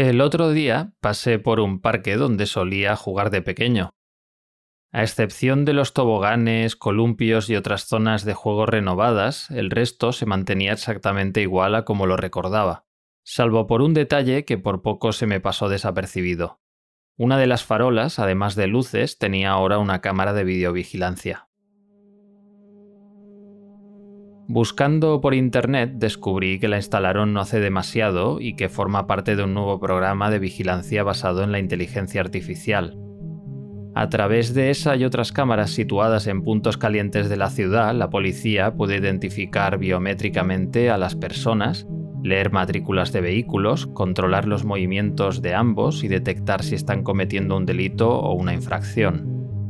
El otro día pasé por un parque donde solía jugar de pequeño. A excepción de los toboganes, columpios y otras zonas de juego renovadas, el resto se mantenía exactamente igual a como lo recordaba, salvo por un detalle que por poco se me pasó desapercibido. Una de las farolas, además de luces, tenía ahora una cámara de videovigilancia. Buscando por internet descubrí que la instalaron no hace demasiado y que forma parte de un nuevo programa de vigilancia basado en la inteligencia artificial. A través de esa y otras cámaras situadas en puntos calientes de la ciudad, la policía puede identificar biométricamente a las personas, leer matrículas de vehículos, controlar los movimientos de ambos y detectar si están cometiendo un delito o una infracción.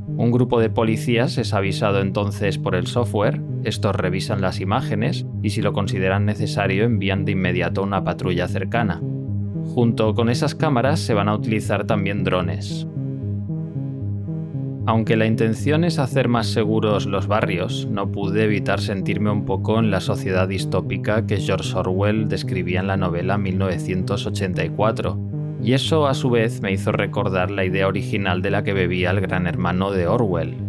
Un grupo de policías es avisado entonces por el software, estos revisan las imágenes y si lo consideran necesario envían de inmediato una patrulla cercana. Junto con esas cámaras se van a utilizar también drones. Aunque la intención es hacer más seguros los barrios, no pude evitar sentirme un poco en la sociedad distópica que George Orwell describía en la novela 1984 y eso a su vez me hizo recordar la idea original de la que bebía el gran hermano de Orwell.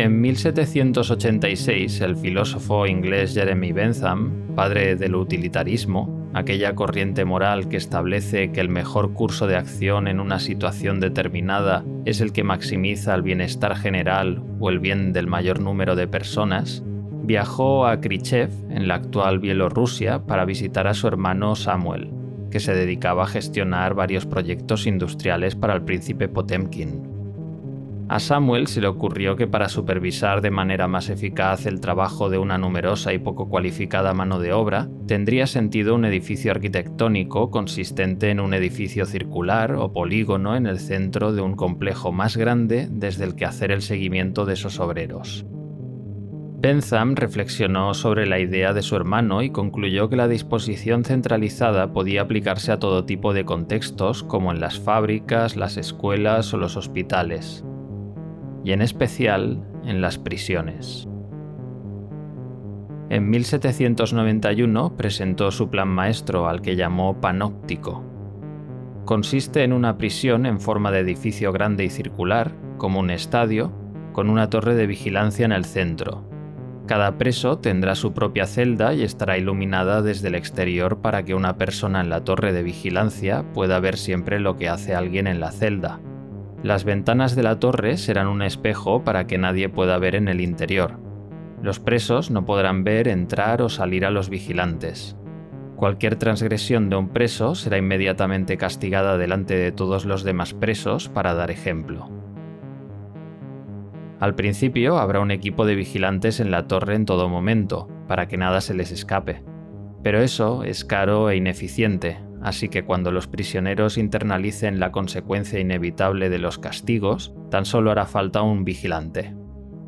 En 1786, el filósofo inglés Jeremy Bentham, padre del utilitarismo, aquella corriente moral que establece que el mejor curso de acción en una situación determinada es el que maximiza el bienestar general o el bien del mayor número de personas, viajó a Khrushchev, en la actual Bielorrusia, para visitar a su hermano Samuel que se dedicaba a gestionar varios proyectos industriales para el príncipe Potemkin. A Samuel se le ocurrió que para supervisar de manera más eficaz el trabajo de una numerosa y poco cualificada mano de obra, tendría sentido un edificio arquitectónico consistente en un edificio circular o polígono en el centro de un complejo más grande desde el que hacer el seguimiento de esos obreros. Bentham reflexionó sobre la idea de su hermano y concluyó que la disposición centralizada podía aplicarse a todo tipo de contextos como en las fábricas, las escuelas o los hospitales, y en especial en las prisiones. En 1791 presentó su plan maestro al que llamó Panóptico. Consiste en una prisión en forma de edificio grande y circular, como un estadio, con una torre de vigilancia en el centro, cada preso tendrá su propia celda y estará iluminada desde el exterior para que una persona en la torre de vigilancia pueda ver siempre lo que hace alguien en la celda. Las ventanas de la torre serán un espejo para que nadie pueda ver en el interior. Los presos no podrán ver, entrar o salir a los vigilantes. Cualquier transgresión de un preso será inmediatamente castigada delante de todos los demás presos para dar ejemplo. Al principio habrá un equipo de vigilantes en la torre en todo momento, para que nada se les escape. Pero eso es caro e ineficiente, así que cuando los prisioneros internalicen la consecuencia inevitable de los castigos, tan solo hará falta un vigilante.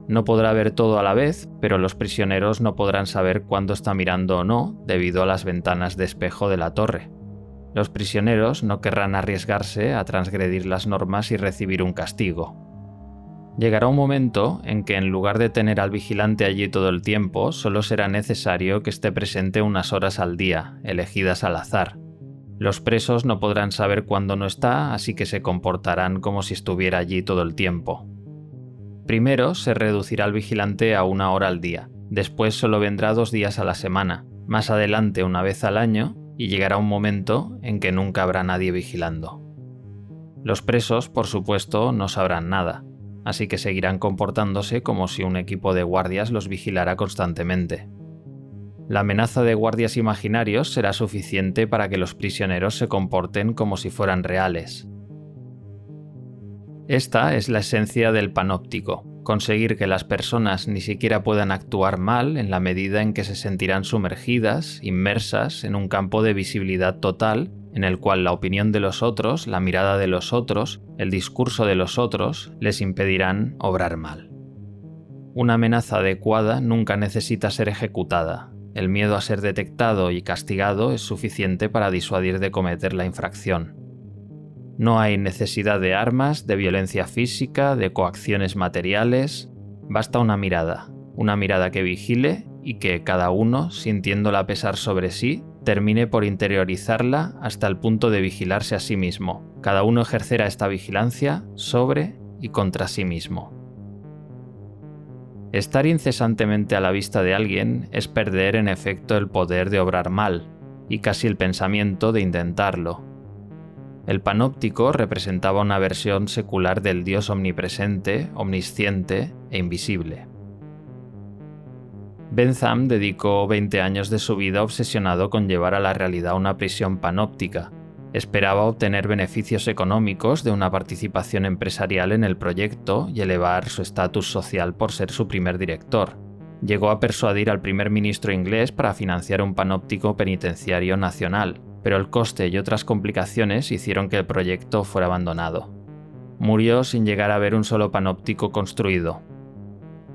No podrá ver todo a la vez, pero los prisioneros no podrán saber cuándo está mirando o no debido a las ventanas de espejo de la torre. Los prisioneros no querrán arriesgarse a transgredir las normas y recibir un castigo, Llegará un momento en que en lugar de tener al vigilante allí todo el tiempo, solo será necesario que esté presente unas horas al día, elegidas al azar. Los presos no podrán saber cuándo no está, así que se comportarán como si estuviera allí todo el tiempo. Primero se reducirá el vigilante a una hora al día, después solo vendrá dos días a la semana, más adelante una vez al año, y llegará un momento en que nunca habrá nadie vigilando. Los presos, por supuesto, no sabrán nada, así que seguirán comportándose como si un equipo de guardias los vigilara constantemente. La amenaza de guardias imaginarios será suficiente para que los prisioneros se comporten como si fueran reales. Esta es la esencia del panóptico, conseguir que las personas ni siquiera puedan actuar mal en la medida en que se sentirán sumergidas, inmersas en un campo de visibilidad total en el cual la opinión de los otros, la mirada de los otros, el discurso de los otros les impedirán obrar mal. Una amenaza adecuada nunca necesita ser ejecutada. El miedo a ser detectado y castigado es suficiente para disuadir de cometer la infracción. No hay necesidad de armas, de violencia física, de coacciones materiales, basta una mirada, una mirada que vigile y que cada uno, sintiéndola pesar sobre sí, termine por interiorizarla hasta el punto de vigilarse a sí mismo. Cada uno ejercerá esta vigilancia sobre y contra sí mismo. Estar incesantemente a la vista de alguien es perder en efecto el poder de obrar mal, y casi el pensamiento de intentarlo. El panóptico representaba una versión secular del Dios omnipresente, omnisciente e invisible. Bentham dedicó 20 años de su vida obsesionado con llevar a la realidad una prisión panóptica. Esperaba obtener beneficios económicos de una participación empresarial en el proyecto y elevar su estatus social por ser su primer director. Llegó a persuadir al primer ministro inglés para financiar un panóptico penitenciario nacional, pero el coste y otras complicaciones hicieron que el proyecto fuera abandonado. Murió sin llegar a ver un solo panóptico construido.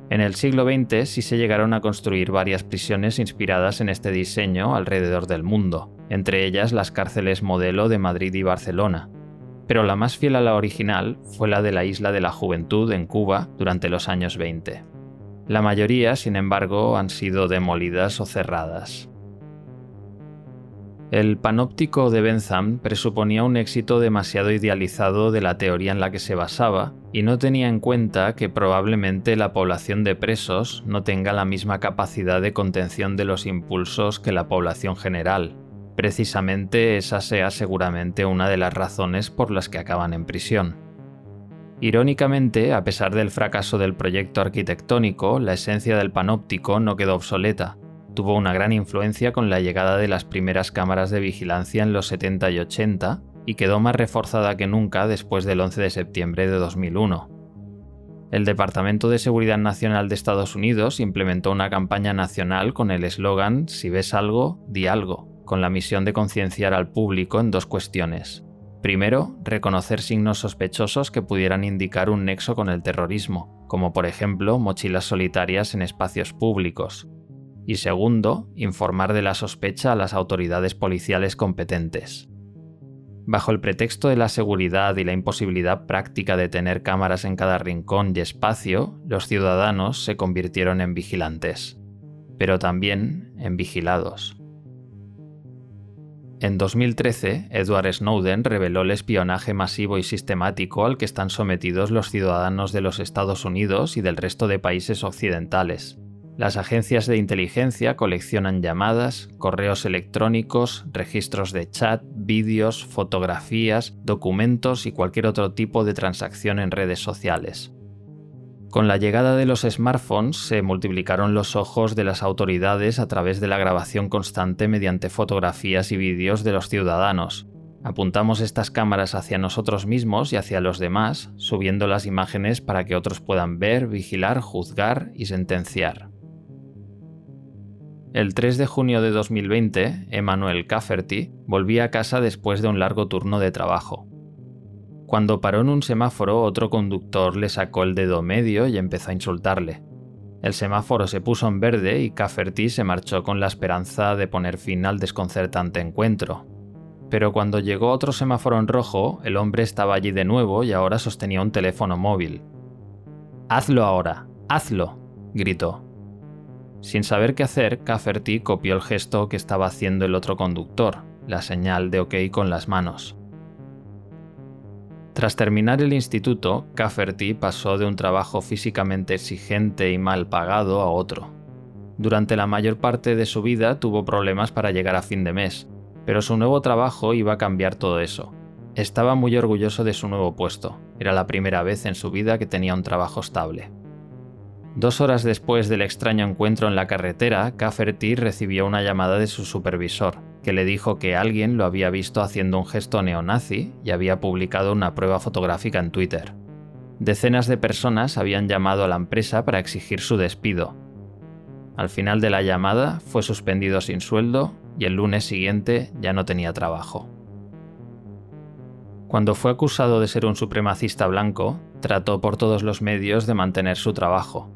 En el siglo XX sí se llegaron a construir varias prisiones inspiradas en este diseño alrededor del mundo, entre ellas las cárceles modelo de Madrid y Barcelona. Pero la más fiel a la original fue la de la Isla de la Juventud en Cuba durante los años 20. La mayoría, sin embargo, han sido demolidas o cerradas. El panóptico de Bentham presuponía un éxito demasiado idealizado de la teoría en la que se basaba y no tenía en cuenta que probablemente la población de presos no tenga la misma capacidad de contención de los impulsos que la población general. Precisamente esa sea seguramente una de las razones por las que acaban en prisión. Irónicamente, a pesar del fracaso del proyecto arquitectónico, la esencia del panóptico no quedó obsoleta tuvo una gran influencia con la llegada de las primeras cámaras de vigilancia en los 70 y 80 y quedó más reforzada que nunca después del 11 de septiembre de 2001. El Departamento de Seguridad Nacional de Estados Unidos implementó una campaña nacional con el eslogan Si ves algo, di algo, con la misión de concienciar al público en dos cuestiones. Primero, reconocer signos sospechosos que pudieran indicar un nexo con el terrorismo, como por ejemplo mochilas solitarias en espacios públicos, y segundo, informar de la sospecha a las autoridades policiales competentes. Bajo el pretexto de la seguridad y la imposibilidad práctica de tener cámaras en cada rincón y espacio, los ciudadanos se convirtieron en vigilantes, pero también en vigilados. En 2013, Edward Snowden reveló el espionaje masivo y sistemático al que están sometidos los ciudadanos de los Estados Unidos y del resto de países occidentales, las agencias de inteligencia coleccionan llamadas, correos electrónicos, registros de chat, vídeos, fotografías, documentos y cualquier otro tipo de transacción en redes sociales. Con la llegada de los smartphones se multiplicaron los ojos de las autoridades a través de la grabación constante mediante fotografías y vídeos de los ciudadanos. Apuntamos estas cámaras hacia nosotros mismos y hacia los demás, subiendo las imágenes para que otros puedan ver, vigilar, juzgar y sentenciar. El 3 de junio de 2020, Emmanuel Cafferty volvía a casa después de un largo turno de trabajo. Cuando paró en un semáforo, otro conductor le sacó el dedo medio y empezó a insultarle. El semáforo se puso en verde y Cafferty se marchó con la esperanza de poner fin al desconcertante encuentro. Pero cuando llegó otro semáforo en rojo, el hombre estaba allí de nuevo y ahora sostenía un teléfono móvil. Hazlo ahora, hazlo, gritó. Sin saber qué hacer, Cafferty copió el gesto que estaba haciendo el otro conductor, la señal de OK con las manos. Tras terminar el instituto, Cafferty pasó de un trabajo físicamente exigente y mal pagado a otro. Durante la mayor parte de su vida tuvo problemas para llegar a fin de mes, pero su nuevo trabajo iba a cambiar todo eso. Estaba muy orgulloso de su nuevo puesto, era la primera vez en su vida que tenía un trabajo estable. Dos horas después del extraño encuentro en la carretera, Cafferty recibió una llamada de su supervisor, que le dijo que alguien lo había visto haciendo un gesto neonazi y había publicado una prueba fotográfica en Twitter. Decenas de personas habían llamado a la empresa para exigir su despido. Al final de la llamada fue suspendido sin sueldo y el lunes siguiente ya no tenía trabajo. Cuando fue acusado de ser un supremacista blanco, trató por todos los medios de mantener su trabajo,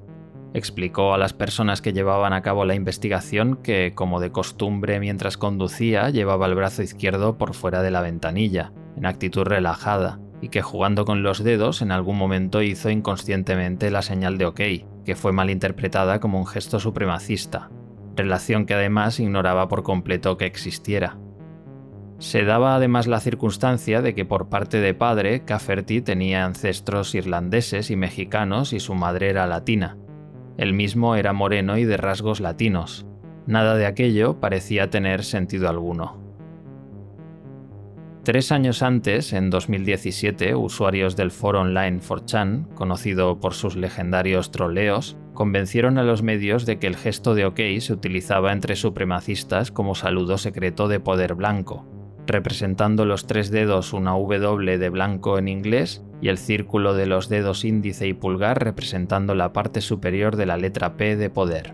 Explicó a las personas que llevaban a cabo la investigación que, como de costumbre mientras conducía, llevaba el brazo izquierdo por fuera de la ventanilla, en actitud relajada, y que jugando con los dedos en algún momento hizo inconscientemente la señal de OK, que fue malinterpretada como un gesto supremacista. relación que además ignoraba por completo que existiera. Se daba además la circunstancia de que por parte de padre, Cafferty tenía ancestros irlandeses y mexicanos y su madre era latina. Él mismo era moreno y de rasgos latinos. Nada de aquello parecía tener sentido alguno. Tres años antes, en 2017, usuarios del foro online 4chan, conocido por sus legendarios troleos, convencieron a los medios de que el gesto de OK se utilizaba entre supremacistas como saludo secreto de poder blanco, representando los tres dedos una W de blanco en inglés y el círculo de los dedos índice y pulgar representando la parte superior de la letra P de poder.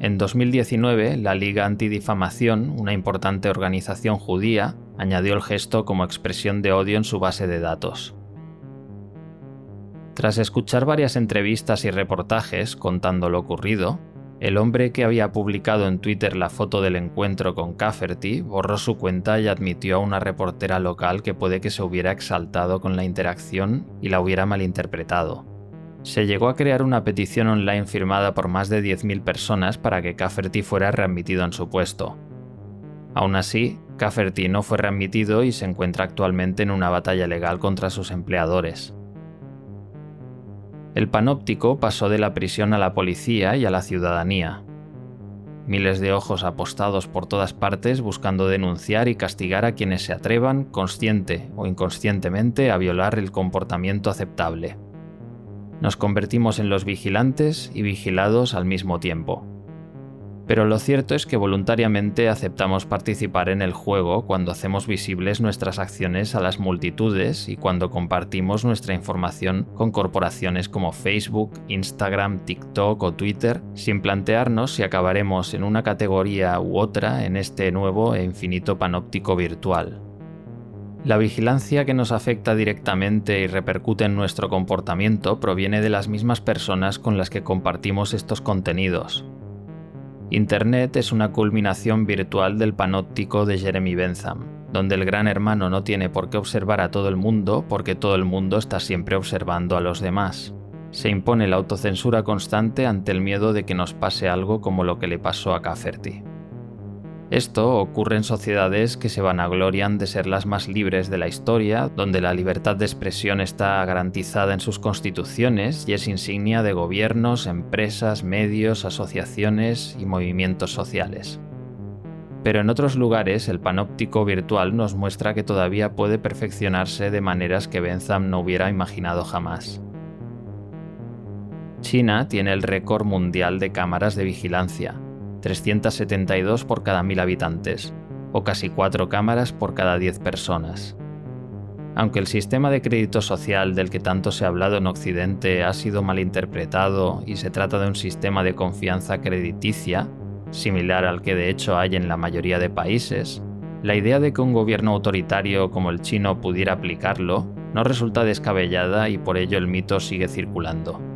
En 2019, la Liga Antidifamación, una importante organización judía, añadió el gesto como expresión de odio en su base de datos. Tras escuchar varias entrevistas y reportajes contando lo ocurrido, el hombre que había publicado en Twitter la foto del encuentro con Cafferty borró su cuenta y admitió a una reportera local que puede que se hubiera exaltado con la interacción y la hubiera malinterpretado. Se llegó a crear una petición online firmada por más de 10.000 personas para que Cafferty fuera readmitido en su puesto. Aún así, Cafferty no fue readmitido y se encuentra actualmente en una batalla legal contra sus empleadores. El panóptico pasó de la prisión a la policía y a la ciudadanía. Miles de ojos apostados por todas partes buscando denunciar y castigar a quienes se atrevan, consciente o inconscientemente, a violar el comportamiento aceptable. Nos convertimos en los vigilantes y vigilados al mismo tiempo. Pero lo cierto es que voluntariamente aceptamos participar en el juego cuando hacemos visibles nuestras acciones a las multitudes y cuando compartimos nuestra información con corporaciones como Facebook, Instagram, TikTok o Twitter, sin plantearnos si acabaremos en una categoría u otra en este nuevo e infinito panóptico virtual. La vigilancia que nos afecta directamente y repercute en nuestro comportamiento proviene de las mismas personas con las que compartimos estos contenidos, Internet es una culminación virtual del panóptico de Jeremy Bentham, donde el gran hermano no tiene por qué observar a todo el mundo porque todo el mundo está siempre observando a los demás. Se impone la autocensura constante ante el miedo de que nos pase algo como lo que le pasó a Cafferty. Esto ocurre en sociedades que se vanaglorian de ser las más libres de la historia, donde la libertad de expresión está garantizada en sus constituciones y es insignia de gobiernos, empresas, medios, asociaciones y movimientos sociales. Pero en otros lugares el panóptico virtual nos muestra que todavía puede perfeccionarse de maneras que Bentham no hubiera imaginado jamás. China tiene el récord mundial de cámaras de vigilancia, 372 por cada 1000 habitantes, o casi 4 cámaras por cada 10 personas. Aunque el sistema de crédito social del que tanto se ha hablado en Occidente ha sido malinterpretado y se trata de un sistema de confianza crediticia, similar al que de hecho hay en la mayoría de países, la idea de que un gobierno autoritario como el chino pudiera aplicarlo no resulta descabellada y por ello el mito sigue circulando.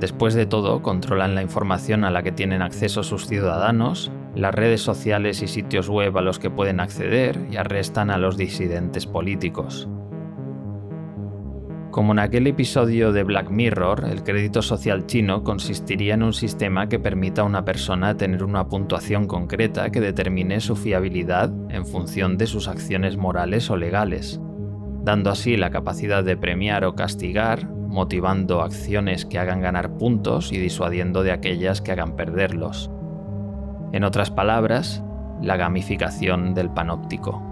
Después de todo, controlan la información a la que tienen acceso sus ciudadanos, las redes sociales y sitios web a los que pueden acceder y arrestan a los disidentes políticos. Como en aquel episodio de Black Mirror, el crédito social chino consistiría en un sistema que permita a una persona tener una puntuación concreta que determine su fiabilidad en función de sus acciones morales o legales, dando así la capacidad de premiar o castigar motivando acciones que hagan ganar puntos y disuadiendo de aquellas que hagan perderlos. En otras palabras, la gamificación del panóptico.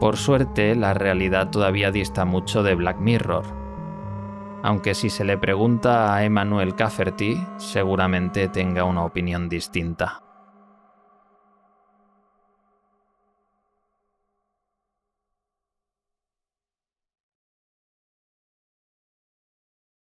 Por suerte, la realidad todavía dista mucho de Black Mirror, aunque si se le pregunta a Emmanuel Cafferty, seguramente tenga una opinión distinta.